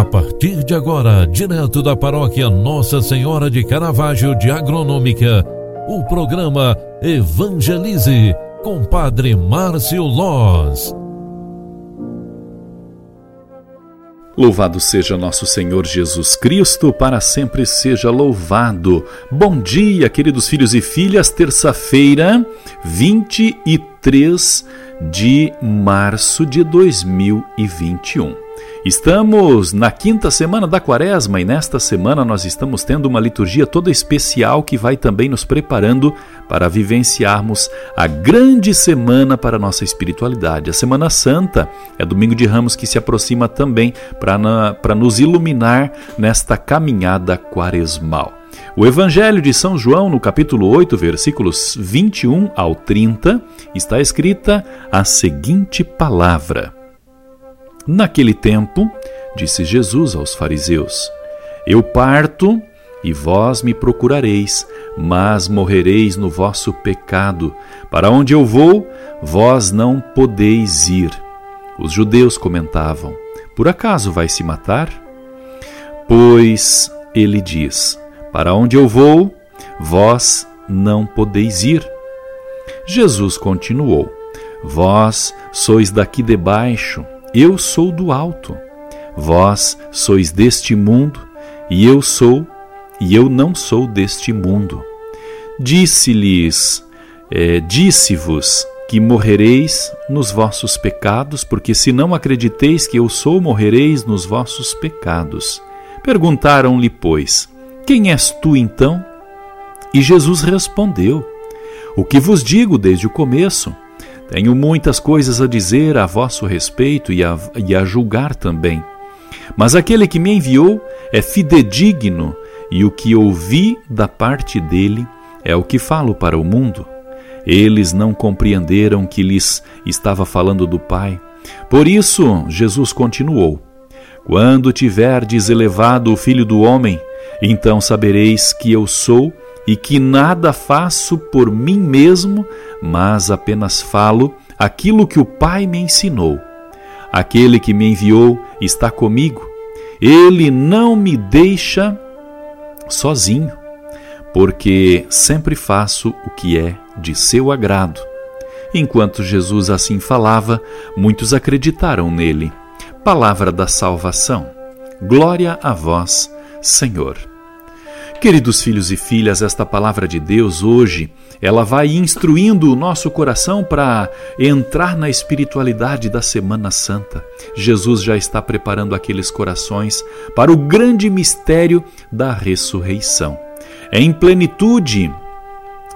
A partir de agora, direto da paróquia Nossa Senhora de Caravaggio de Agronômica, o programa Evangelize com Padre Márcio Loz. Louvado seja nosso Senhor Jesus Cristo, para sempre seja louvado. Bom dia, queridos filhos e filhas, terça-feira, 23 de março de 2021. Estamos na quinta semana da quaresma e nesta semana nós estamos tendo uma liturgia toda especial que vai também nos preparando para vivenciarmos a grande semana para a nossa espiritualidade. A Semana Santa é domingo de ramos que se aproxima também para nos iluminar nesta caminhada quaresmal. O Evangelho de São João, no capítulo 8, versículos 21 ao 30, está escrita a seguinte palavra. Naquele tempo, disse Jesus aos fariseus: Eu parto e vós me procurareis, mas morrereis no vosso pecado. Para onde eu vou, vós não podeis ir. Os judeus comentavam: Por acaso vai se matar? Pois ele diz: Para onde eu vou, vós não podeis ir. Jesus continuou: Vós sois daqui de baixo eu sou do alto. Vós sois deste mundo, e eu sou, e eu não sou deste mundo. Disse-lhes, é, disse-vos que morrereis nos vossos pecados, porque se não acrediteis que eu sou, morrereis nos vossos pecados. Perguntaram-lhe, pois, quem és tu então? E Jesus respondeu: O que vos digo desde o começo tenho muitas coisas a dizer a vosso respeito e a, e a julgar também. Mas aquele que me enviou é fidedigno, e o que ouvi da parte dele é o que falo para o mundo. Eles não compreenderam que lhes estava falando do Pai. Por isso, Jesus continuou: Quando tiverdes elevado o Filho do Homem, então sabereis que eu sou e que nada faço por mim mesmo, mas apenas falo aquilo que o Pai me ensinou. Aquele que me enviou está comigo. Ele não me deixa sozinho, porque sempre faço o que é de seu agrado. Enquanto Jesus assim falava, muitos acreditaram nele. Palavra da salvação. Glória a vós, Senhor. Queridos filhos e filhas, esta palavra de Deus hoje, ela vai instruindo o nosso coração para entrar na espiritualidade da Semana Santa. Jesus já está preparando aqueles corações para o grande mistério da ressurreição. Em plenitude,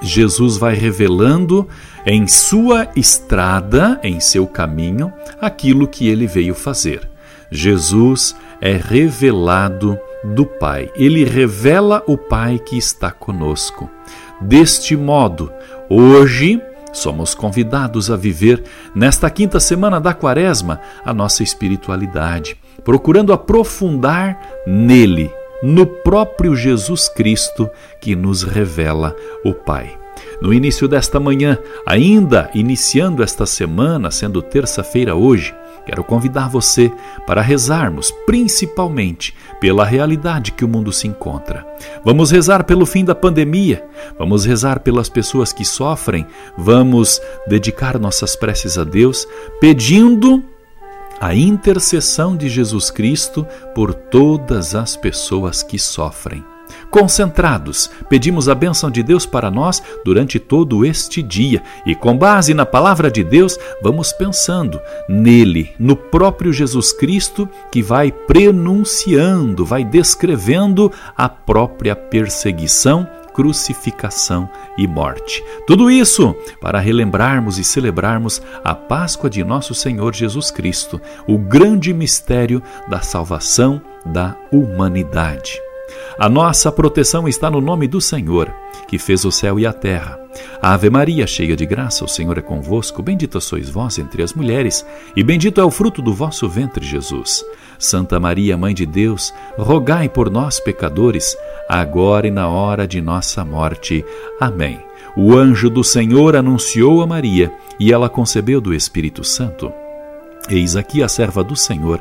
Jesus vai revelando em sua estrada, em seu caminho, aquilo que ele veio fazer. Jesus é revelado do Pai. Ele revela o Pai que está conosco. Deste modo, hoje somos convidados a viver, nesta quinta semana da Quaresma, a nossa espiritualidade, procurando aprofundar nele, no próprio Jesus Cristo que nos revela o Pai. No início desta manhã, ainda iniciando esta semana, sendo terça-feira hoje, quero convidar você para rezarmos principalmente pela realidade que o mundo se encontra. Vamos rezar pelo fim da pandemia, vamos rezar pelas pessoas que sofrem, vamos dedicar nossas preces a Deus, pedindo a intercessão de Jesus Cristo por todas as pessoas que sofrem. Concentrados, pedimos a bênção de Deus para nós durante todo este dia e, com base na palavra de Deus, vamos pensando nele, no próprio Jesus Cristo, que vai prenunciando, vai descrevendo a própria perseguição crucificação e morte. Tudo isso para relembrarmos e celebrarmos a Páscoa de nosso Senhor Jesus Cristo, o grande mistério da salvação da humanidade. A nossa proteção está no nome do Senhor, que fez o céu e a terra. Ave Maria, cheia de graça, o Senhor é convosco. Bendita sois vós entre as mulheres, e bendito é o fruto do vosso ventre, Jesus. Santa Maria, Mãe de Deus, rogai por nós, pecadores, agora e na hora de nossa morte. Amém. O anjo do Senhor anunciou a Maria, e ela concebeu do Espírito Santo. Eis aqui a serva do Senhor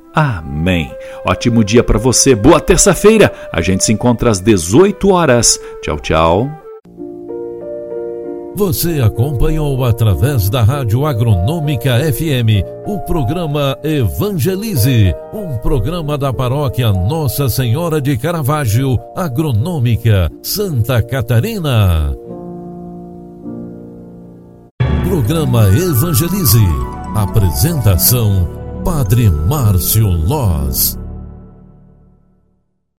Amém. Ótimo dia para você. Boa terça-feira. A gente se encontra às 18 horas. Tchau, tchau. Você acompanhou através da Rádio Agronômica FM o programa Evangelize, um programa da paróquia Nossa Senhora de Caravaggio, Agronômica, Santa Catarina. Programa Evangelize. Apresentação Padre Márcio Loz.